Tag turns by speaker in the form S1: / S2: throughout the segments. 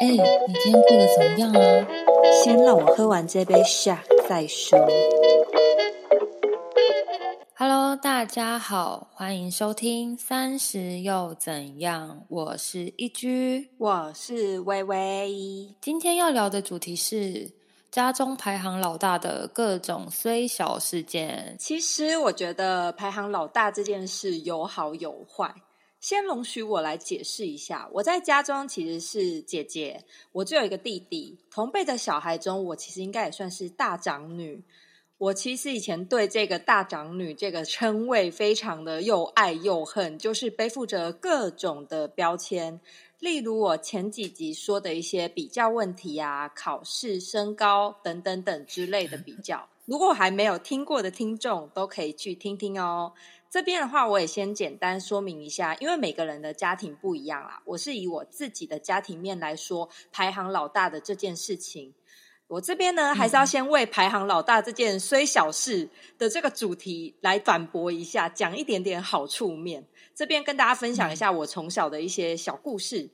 S1: 哎，你今天过得怎么样啊？
S2: 先让我喝完这杯下再说。
S1: Hello，大家好，欢迎收听《三十又怎样》，我是一居，
S2: 我是微微。
S1: 今天要聊的主题是家中排行老大的各种虽小事件。
S2: 其实我觉得排行老大这件事有好有坏。先容许我来解释一下，我在家中其实是姐姐，我只有一个弟弟。同辈的小孩中，我其实应该也算是大长女。我其实以前对这个大长女这个称谓非常的又爱又恨，就是背负着各种的标签。例如我前几集说的一些比较问题啊，考试、身高等等等之类的比较，如果还没有听过的听众，都可以去听听哦。这边的话，我也先简单说明一下，因为每个人的家庭不一样啦。我是以我自己的家庭面来说，排行老大的这件事情，我这边呢，还是要先为排行老大这件虽小事的这个主题来反驳一下，讲一点点好处面。这边跟大家分享一下我从小的一些小故事。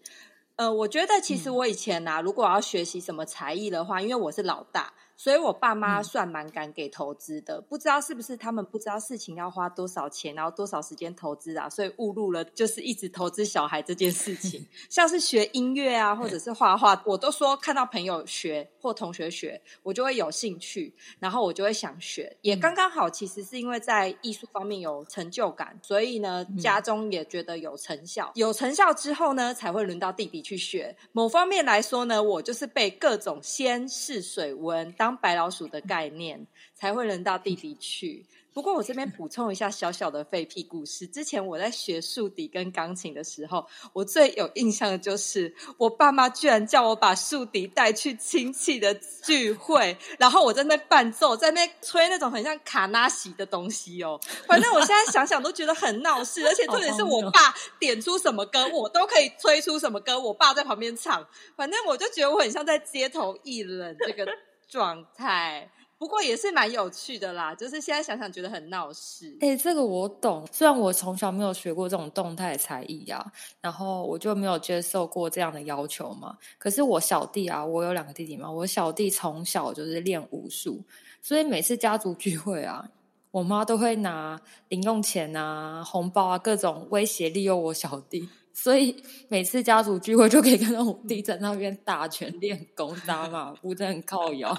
S2: 呃，我觉得其实我以前呐，如果要学习什么才艺的话，因为我是老大。所以我爸妈算蛮敢给投资的，不知道是不是他们不知道事情要花多少钱，然后多少时间投资啊，所以误入了就是一直投资小孩这件事情。像是学音乐啊，或者是画画，我都说看到朋友学或同学学，我就会有兴趣，然后我就会想学。也刚刚好，其实是因为在艺术方面有成就感，所以呢，家中也觉得有成效。有成效之后呢，才会轮到弟弟去学。某方面来说呢，我就是被各种先试水温。当当白老鼠的概念才会轮到弟弟去。不过我这边补充一下小小的废屁故事。之前我在学竖笛跟钢琴的时候，我最有印象的就是我爸妈居然叫我把竖笛带去亲戚的聚会，然后我在那伴奏，在那吹那种很像卡纳西的东西哦。反正我现在想想都觉得很闹事，而且重点是我爸点出什么歌，我都可以吹出什么歌，我爸在旁边唱。反正我就觉得我很像在街头艺人这个。状态，不过也是蛮有趣的啦。就是现在想想觉得很闹事。
S1: 哎，这个我懂。虽然我从小没有学过这种动态才艺啊，然后我就没有接受过这样的要求嘛。可是我小弟啊，我有两个弟弟嘛，我小弟从小就是练武术，所以每次家族聚会啊，我妈都会拿零用钱啊、红包啊各种威胁利诱我小弟。所以每次家族聚会就可以看到我弟在那边打拳练功打马步，真的很靠腰。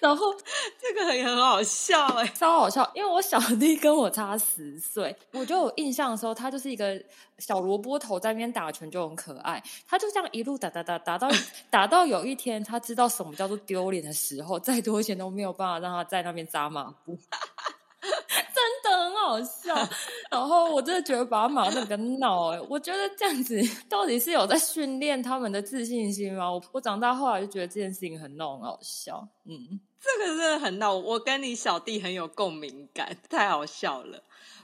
S1: 然后
S2: 这个也很好笑哎，
S1: 超好笑！因为我小弟跟我差十岁，我就有印象的时候，他就是一个小萝卜头在那边打拳就很可爱。他就这样一路打打打打到 打到有一天，他知道什么叫做丢脸的时候，再多钱都没有办法让他在那边扎马步。好笑，然后我真的觉得把他骂的跟闹哎，我觉得这样子到底是有在训练他们的自信心吗？我我长大后来就觉得这件事情很闹，很好笑。嗯，
S2: 这个真的很闹，我跟你小弟很有共鸣感，太好笑了。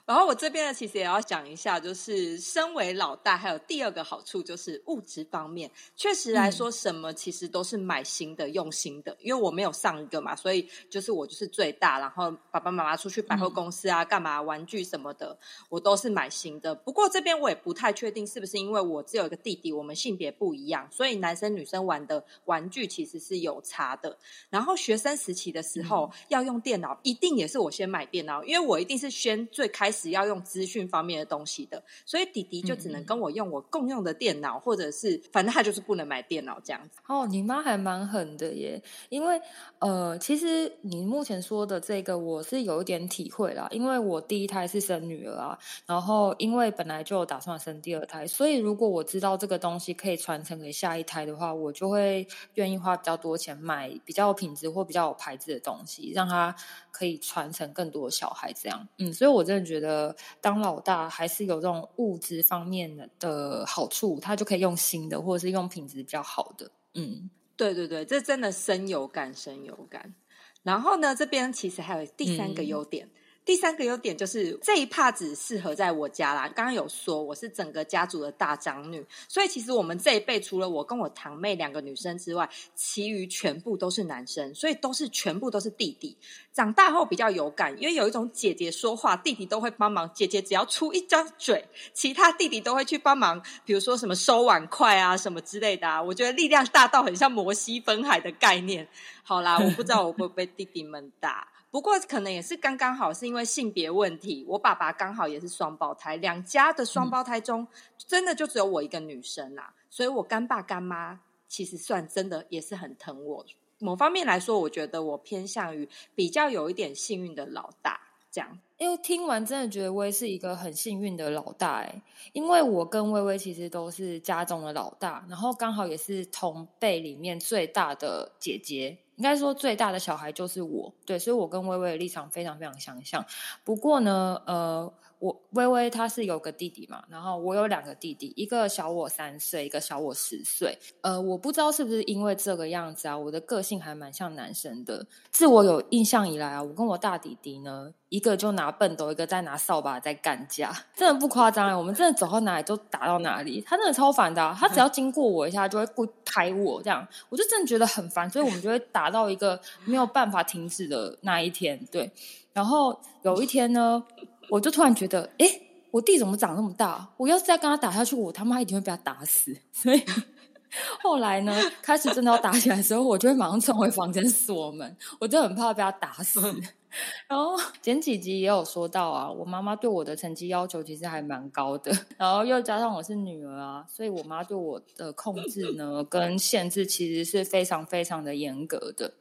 S2: 然后我这边呢，其实也要讲一下，就是身为老大，还有第二个好处就是物质方面，确实来说，什么其实都是买新的、用新的。因为我没有上一个嘛，所以就是我就是最大。然后爸爸妈妈出去百货公司啊，干嘛玩具什么的，我都是买新的。不过这边我也不太确定是不是因为我只有一个弟弟，我们性别不一样，所以男生女生玩的玩具其实是有差的。然后学生时期的时候要用电脑，一定也是我先买电脑，因为我一定是先最开始。只要用资讯方面的东西的，所以弟弟就只能跟我用我共用的电脑，或者是反正他就是不能买电脑这样子。
S1: 哦，你妈还蛮狠的耶，因为呃，其实你目前说的这个我是有一点体会啦，因为我第一胎是生女儿啊，然后因为本来就打算生第二胎，所以如果我知道这个东西可以传承给下一胎的话，我就会愿意花比较多钱买比较有品质或比较有牌子的东西，让它可以传承更多的小孩这样。嗯，所以我真的觉得。呃，当老大还是有这种物质方面的的好处，他就可以用新的，或者是用品质比较好的。嗯，
S2: 对对对，这真的深有感，深有感。然后呢，这边其实还有第三个优点。第三个优点就是这一帕只适合在我家啦。刚刚有说我是整个家族的大长女，所以其实我们这一辈除了我跟我堂妹两个女生之外，其余全部都是男生，所以都是全部都是弟弟。长大后比较有感，因为有一种姐姐说话，弟弟都会帮忙；姐姐只要出一张嘴，其他弟弟都会去帮忙。比如说什么收碗筷啊，什么之类的啊，我觉得力量大到很像摩西分海的概念。好啦，我不知道我会不会弟弟们打，不过可能也是刚刚好，是因为性别问题，我爸爸刚好也是双胞胎，两家的双胞胎中，真的就只有我一个女生啦，所以我干爸干妈其实算真的也是很疼我。某方面来说，我觉得我偏向于比较有一点幸运的老大这样。
S1: 因为听完真的觉得薇是一个很幸运的老大哎，因为我跟薇薇其实都是家中的老大，然后刚好也是同辈里面最大的姐姐，应该说最大的小孩就是我，对，所以我跟薇薇的立场非常非常相像。不过呢，呃。我微微他是有个弟弟嘛，然后我有两个弟弟，一个小我三岁，一个小我十岁。呃，我不知道是不是因为这个样子啊，我的个性还蛮像男生的。自我有印象以来啊，我跟我大弟弟呢，一个就拿笨斗，一个在拿扫把在干架，真的不夸张哎。我们真的走到哪里都打到哪里，他真的超烦的，他只要经过我一下就会故意拍我，这样我就真的觉得很烦，所以我们就会打到一个没有办法停止的那一天。对，然后有一天呢。我就突然觉得，哎，我弟怎么长那么大？我要是再跟他打下去，我他妈一定会被他打死。所以后来呢，开始真的要打起来的时候，我就会马上冲回房间锁门，我就很怕被他打死。然后前几集也有说到啊，我妈妈对我的成绩要求其实还蛮高的，然后又加上我是女儿啊，所以我妈对我的控制呢跟限制其实是非常非常的严格的。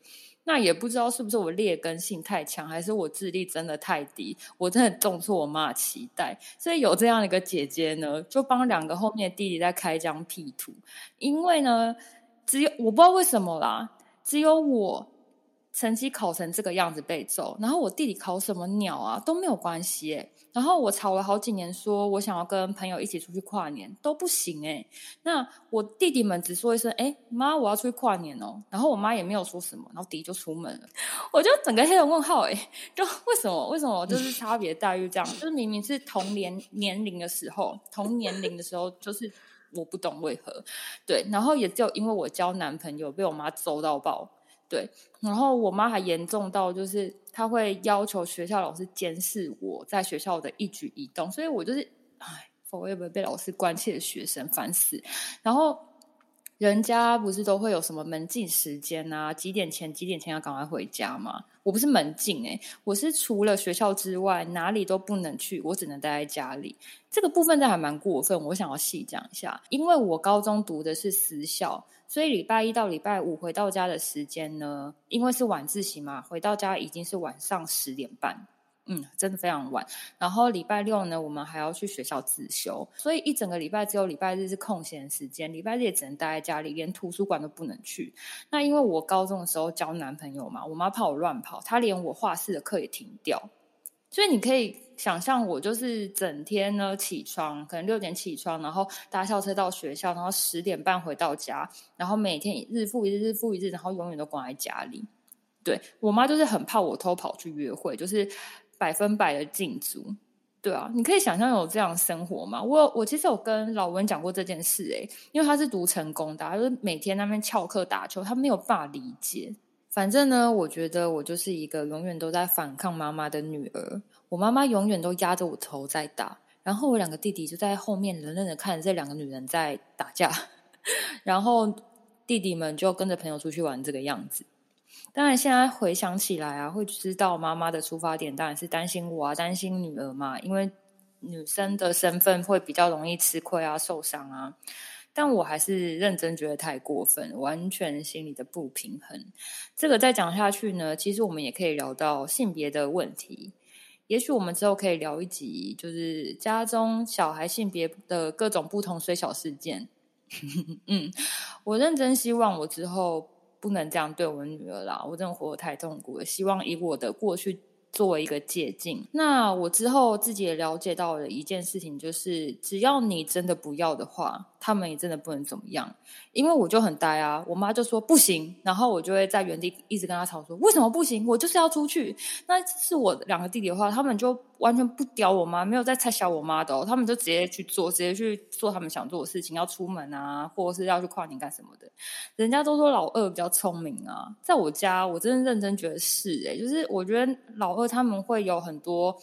S1: 那也不知道是不是我劣根性太强，还是我智力真的太低，我真的重错我妈的期待。所以有这样的一个姐姐呢，就帮两个后面的弟弟在开疆辟土。因为呢，只有我不知道为什么啦，只有我。成绩考成这个样子被揍，然后我弟弟考什么鸟啊都没有关系哎，然后我吵了好几年，说我想要跟朋友一起出去跨年都不行哎，那我弟弟们只说一声哎妈我要出去跨年哦，然后我妈也没有说什么，然后弟弟就出门了，我就整个黑人问号哎，就为什么为什么就是差别待遇这样，就是明明是同年年龄的时候，同年龄的时候就是我不懂为何，对，然后也只有因为我交男朋友被我妈揍到爆。对，然后我妈还严重到，就是他会要求学校老师监视我在学校的一举一动，所以我就是，哎，我也不会被老师关切的学生，烦死。然后人家不是都会有什么门禁时间啊？几点前几点前要赶快回家吗？我不是门禁诶，我是除了学校之外哪里都不能去，我只能待在家里。这个部分真还蛮过分，我想要细讲一下，因为我高中读的是私校。所以礼拜一到礼拜五回到家的时间呢，因为是晚自习嘛，回到家已经是晚上十点半，嗯，真的非常晚。然后礼拜六呢，我们还要去学校自修，所以一整个礼拜只有礼拜日是空闲时间，礼拜日也只能待在家里，连图书馆都不能去。那因为我高中的时候交男朋友嘛，我妈怕我乱跑，她连我画室的课也停掉。所以你可以想象，我就是整天呢起床，可能六点起床，然后搭校车到学校，然后十点半回到家，然后每天日复一日，日复一日，然后永远都关在家里。对我妈就是很怕我偷跑去约会，就是百分百的禁足。对啊，你可以想象有这样生活吗？我我其实有跟老文讲过这件事，诶，因为他是读成功的，就是每天那边翘课打球，他没有办法理解。反正呢，我觉得我就是一个永远都在反抗妈妈的女儿。我妈妈永远都压着我头在打，然后我两个弟弟就在后面冷冷的看着这两个女人在打架，然后弟弟们就跟着朋友出去玩这个样子。当然，现在回想起来啊，会知道妈妈的出发点当然是担心我啊，担心女儿嘛，因为女生的身份会比较容易吃亏啊，受伤啊。但我还是认真觉得太过分，完全心里的不平衡。这个再讲下去呢，其实我们也可以聊到性别的问题。也许我们之后可以聊一集，就是家中小孩性别的各种不同虽小事件。嗯，我认真希望我之后不能这样对我女儿啦，我真的活得太痛苦了。希望以我的过去作为一个借鉴。那我之后自己也了解到了一件事情，就是只要你真的不要的话。他们也真的不能怎么样，因为我就很呆啊，我妈就说不行，然后我就会在原地一直跟他吵说为什么不行，我就是要出去。那是我两个弟弟的话，他们就完全不屌我妈，没有在猜小我妈的，他们就直接去做，直接去做他们想做的事情，要出门啊，或者是要去跨年干什么的。人家都说老二比较聪明啊，在我家我真的认真觉得是哎，就是我觉得老二他们会有很多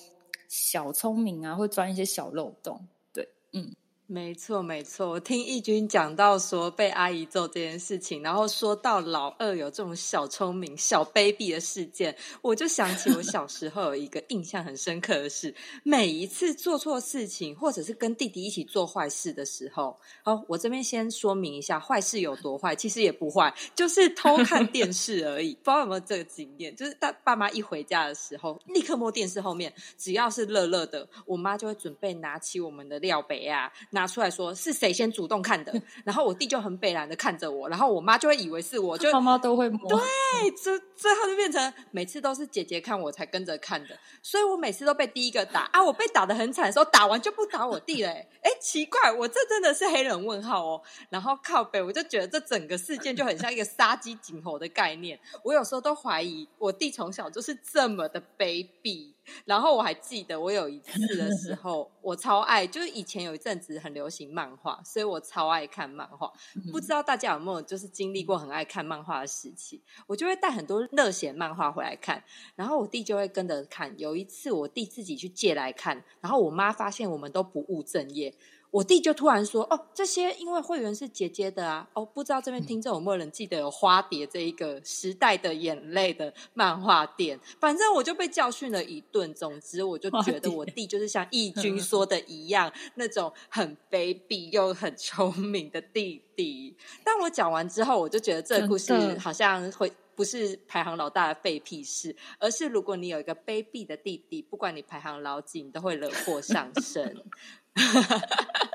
S1: 小聪明啊，会钻一些小漏洞，对，嗯。
S2: 没错，没错。我听义军讲到说被阿姨揍这件事情，然后说到老二有这种小聪明、小卑鄙的事件，我就想起我小时候有一个印象很深刻的事：每一次做错事情，或者是跟弟弟一起做坏事的时候，好，我这边先说明一下，坏事有多坏，其实也不坏，就是偷看电视而已。不知道有没有这个经验？就是当爸妈一回家的时候，立刻摸电视后面，只要是热热的，我妈就会准备拿起我们的料杯啊。拿出来说是谁先主动看的，然后我弟就很北然的看着我，然后我妈就会以为是我，就
S1: 妈妈都会摸，
S2: 对，最最后就变成每次都是姐姐看我才跟着看的，所以我每次都被第一个打。啊，我被打的很惨的时候，打完就不打我弟嘞，哎，奇怪，我这真的是黑人问号哦，然后靠北，我就觉得这整个事件就很像一个杀鸡儆猴的概念，我有时候都怀疑我弟从小就是这么的卑鄙。然后我还记得，我有一次的时候，我超爱，就是以前有一阵子很流行漫画，所以我超爱看漫画。不知道大家有没有就是经历过很爱看漫画的时期？我就会带很多热血漫画回来看，然后我弟就会跟着看。有一次我弟自己去借来看，然后我妈发现我们都不务正业。我弟就突然说：“哦，这些因为会员是姐姐的啊，哦，不知道这边听众有没有人记得有花蝶这一个时代的眼泪的漫画店？反正我就被教训了一顿。总之，我就觉得我弟就是像义军说的一样，那种很卑鄙又很聪明的弟弟。但我讲完之后，我就觉得这个故事好像会不是排行老大的废屁事，而是如果你有一个卑鄙的弟弟，不管你排行老几，你都会惹祸上身。” ハハハハ!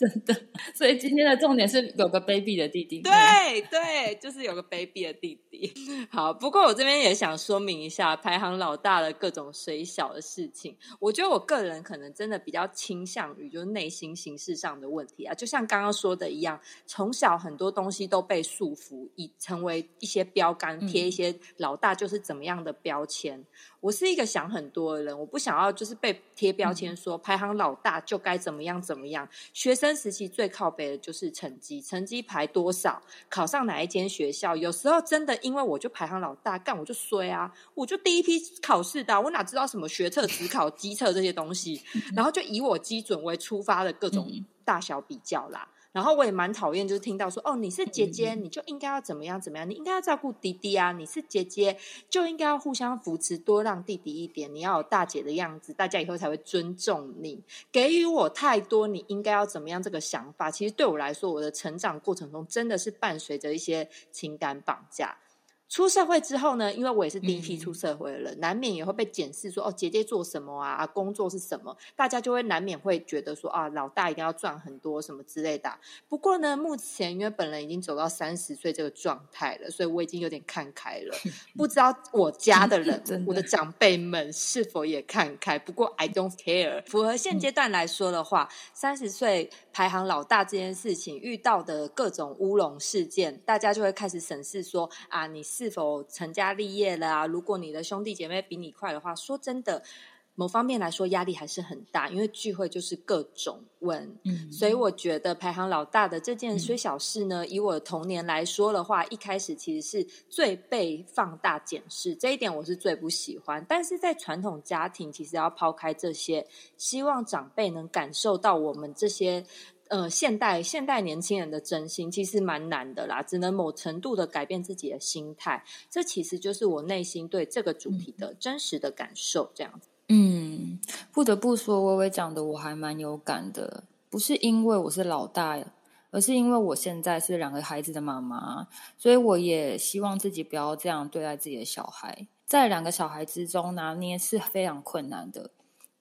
S1: 真的，所以今天的重点是有个卑鄙的弟弟。
S2: 对对，就是有个卑鄙的弟弟。好，不过我这边也想说明一下排行老大的各种水小的事情。我觉得我个人可能真的比较倾向于就是内心形式上的问题啊，就像刚刚说的一样，从小很多东西都被束缚，以成为一些标杆，贴一些老大就是怎么样的标签。我是一个想很多的人，我不想要就是被贴标签，说排行老大就该怎么样怎么样。学生时期最靠北的就是成绩，成绩排多少，考上哪一间学校。有时候真的因为我就排行老大，干我就衰啊，我就第一批考试的，我哪知道什么学测、职考、机测这些东西，然后就以我基准为出发的各种大小比较啦。然后我也蛮讨厌，就是听到说哦，你是姐姐，你就应该要怎么样怎么样，你应该要照顾弟弟啊。你是姐姐，就应该要互相扶持，多让弟弟一点。你要有大姐的样子，大家以后才会尊重你。给予我太多，你应该要怎么样？这个想法，其实对我来说，我的成长过程中真的是伴随着一些情感绑架。出社会之后呢，因为我也是第一批出社会的人，难免也会被检视说哦，姐姐做什么啊？工作是什么？大家就会难免会觉得说啊，老大一定要赚很多什么之类的。不过呢，目前因为本人已经走到三十岁这个状态了，所以我已经有点看开了。不知道我家的人，我的长辈们是否也看开？不过 I don't care。符合现阶段来说的话，三十岁排行老大这件事情遇到的各种乌龙事件，大家就会开始审视说啊，你。是否成家立业了啊？如果你的兄弟姐妹比你快的话，说真的，某方面来说压力还是很大，因为聚会就是各种问。嗯，所以我觉得排行老大的这件虽小事呢，以我的童年来说的话，一开始其实是最被放大检视，这一点我是最不喜欢。但是在传统家庭，其实要抛开这些，希望长辈能感受到我们这些。呃，现代现代年轻人的真心其实蛮难的啦，只能某程度的改变自己的心态。这其实就是我内心对这个主题的真实的感受，这样子。
S1: 嗯，不得不说，微微讲的我还蛮有感的，不是因为我是老大，而是因为我现在是两个孩子的妈妈，所以我也希望自己不要这样对待自己的小孩。在两个小孩之中拿捏是非常困难的。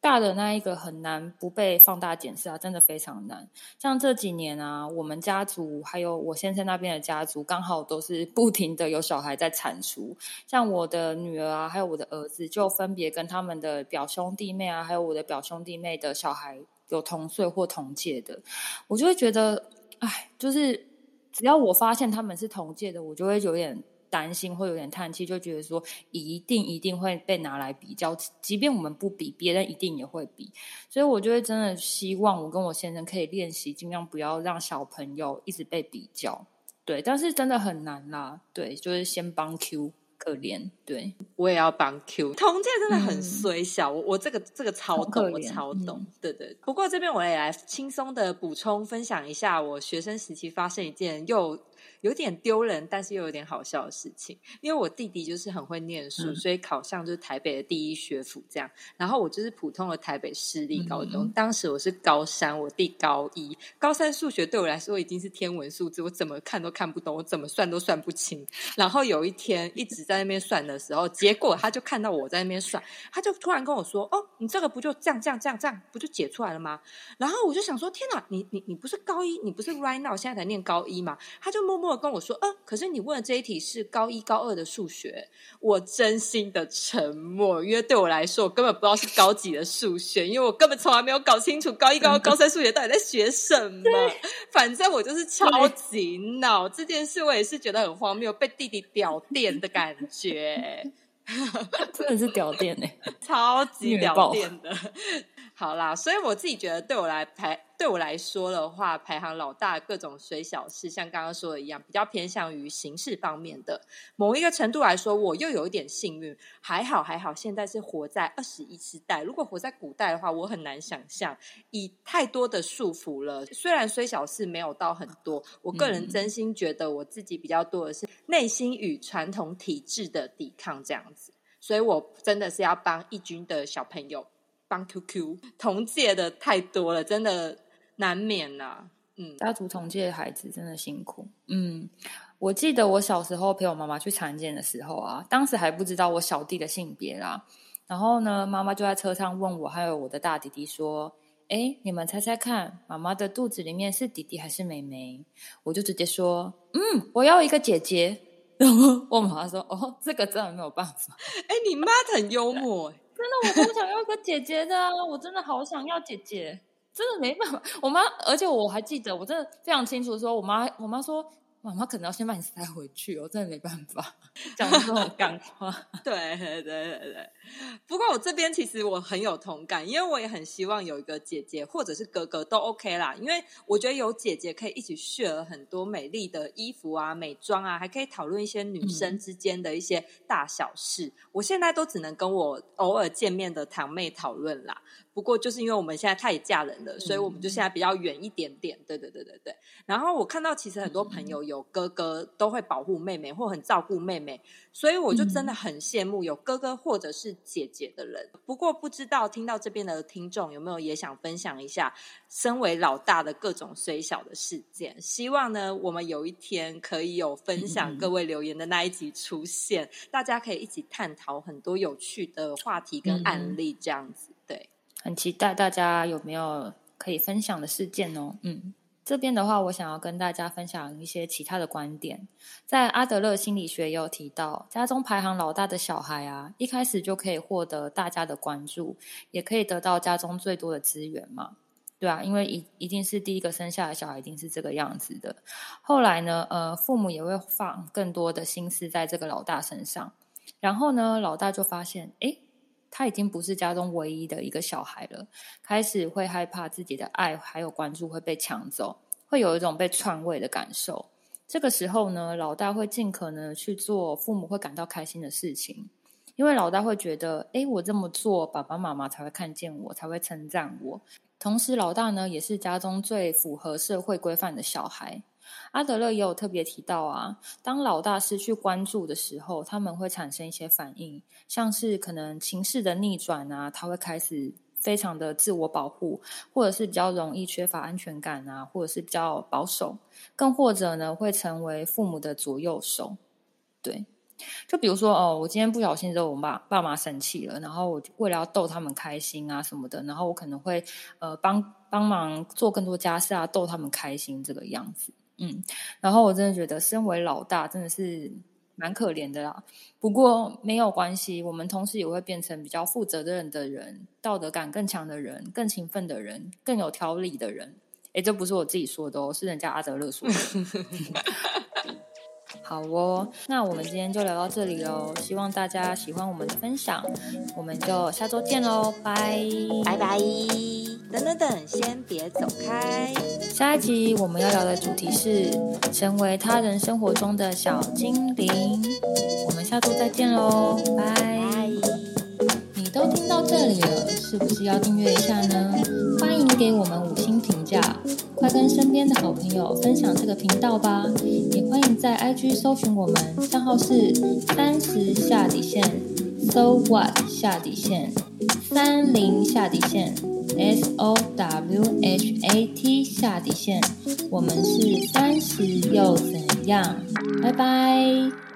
S1: 大的那一个很难不被放大检视啊，真的非常难。像这几年啊，我们家族还有我先生那边的家族，刚好都是不停的有小孩在产出。像我的女儿啊，还有我的儿子，就分别跟他们的表兄弟妹啊，还有我的表兄弟妹的小孩有同岁或同届的，我就会觉得，哎，就是只要我发现他们是同届的，我就会有点担心，会有点叹气，就觉得说一定一定会被拿来比较，即便我们不比，别人一定也会比，所以我就会真的希望我跟我先生可以练习，尽量不要让小朋友一直被比较。对，但是真的很难啦。对，就是先帮 Q。可怜，对
S2: 我也要帮 Q 同届真的很衰小，我我这个这个超懂，我超懂，对对。不过这边我也来轻松的补充分享一下，我学生时期发生一件又。有点丢人，但是又有点好笑的事情。因为我弟弟就是很会念书，所以考上就是台北的第一学府这样。然后我就是普通的台北私立高中。当时我是高三，我弟高一。高三数学对我来说已经是天文数字，我怎么看都看不懂，我怎么算都算不清。然后有一天一直在那边算的时候，结果他就看到我在那边算，他就突然跟我说：“哦，你这个不就这样这样这样这样，不就解出来了吗？”然后我就想说：“天哪，你你你不是高一，你不是 right now 现在才念高一吗？”他就默默。跟我说，呃，可是你问的这一题是高一、高二的数学，我真心的沉默，因为对我来说，我根本不知道是高几的数学，因为我根本从来没有搞清楚高一、高二、高三数学到底在学什么。反正我就是超级闹这件事，我也是觉得很荒谬，被弟弟屌电的感觉，
S1: 真的是屌电哎，
S2: 超级屌电的。好啦，所以我自己觉得，对我来排，对我来说的话，排行老大各种虽小事，像刚刚说的一样，比较偏向于形式方面的。某一个程度来说，我又有一点幸运，还好还好。现在是活在二十一世代，如果活在古代的话，我很难想象，以太多的束缚了。虽然虽小事没有到很多，我个人真心觉得我自己比较多的是内心与传统体制的抵抗这样子，所以我真的是要帮义军的小朋友。帮 QQ 同届的太多了，真的难免呐。
S1: 嗯，家族同届的孩子真的辛苦。嗯，我记得我小时候陪我妈妈去产检的时候啊，当时还不知道我小弟的性别啦。然后呢，妈妈就在车上问我还有我的大弟弟说：“哎，你们猜猜看，妈妈的肚子里面是弟弟还是妹妹？”我就直接说：“嗯，我要一个姐姐。”然后我妈妈说：“哦，这个真的没有办法。”
S2: 哎，你妈很幽默。
S1: 真的，我好想要个姐姐的！我真的好想要姐姐，真的没办法。我妈，而且我还记得，我真的非常清楚，说我妈，我妈说。妈妈可能要先把你塞回去，我真的没办法讲这种干话。
S2: 对对对对对。不过我这边其实我很有同感，因为我也很希望有一个姐姐或者是哥哥都 OK 啦。因为我觉得有姐姐可以一起 share 很多美丽的衣服啊、美妆啊，还可以讨论一些女生之间的一些大小事。我现在都只能跟我偶尔见面的堂妹讨论啦。不过就是因为我们现在她也嫁人了，所以我们就现在比较远一点点。对对对对对。然后我看到其实很多朋友有哥哥都会保护妹妹或很照顾妹妹，所以我就真的很羡慕有哥哥或者是姐姐的人。不过不知道听到这边的听众有没有也想分享一下身为老大的各种虽小的事件？希望呢我们有一天可以有分享各位留言的那一集出现，大家可以一起探讨很多有趣的话题跟案例，这样子对。
S1: 很期待大家有没有可以分享的事件哦。嗯，这边的话，我想要跟大家分享一些其他的观点。在阿德勒心理学也有提到，家中排行老大的小孩啊，一开始就可以获得大家的关注，也可以得到家中最多的资源嘛。对啊，因为一一定是第一个生下的小孩，一定是这个样子的。后来呢，呃，父母也会放更多的心思在这个老大身上。然后呢，老大就发现，哎。他已经不是家中唯一的一个小孩了，开始会害怕自己的爱还有关注会被抢走，会有一种被篡位的感受。这个时候呢，老大会尽可能去做父母会感到开心的事情，因为老大会觉得，哎，我这么做，爸爸妈妈才会看见我，才会称赞我。同时，老大呢，也是家中最符合社会规范的小孩。阿德勒也有特别提到啊，当老大失去关注的时候，他们会产生一些反应，像是可能情势的逆转啊，他会开始非常的自我保护，或者是比较容易缺乏安全感啊，或者是比较保守，更或者呢，会成为父母的左右手。对，就比如说哦，我今天不小心惹我爸爸妈生气了，然后我为了要逗他们开心啊什么的，然后我可能会呃帮帮忙做更多家事啊，逗他们开心这个样子。嗯，然后我真的觉得，身为老大真的是蛮可怜的啦。不过没有关系，我们同时也会变成比较负责任的人，道德感更强的人，更勤奋的人，更有条理的人。哎，这不是我自己说的哦，是人家阿德勒说的。好哦，那我们今天就聊到这里喽。希望大家喜欢我们的分享，我们就下周见喽，拜
S2: 拜拜。等等等，先别走开。
S1: 下一集我们要聊的主题是成为他人生活中的小精灵。我们下周再见喽，拜。你都听到这里了，是不是要订阅一下呢？欢迎给我们五星评价。快跟身边的好朋友分享这个频道吧！也欢迎在 IG 搜寻我们，账号是三十下底线，So What 下底线，三零下底线，S O W H A T 下底线。我们是三十又怎样？拜拜。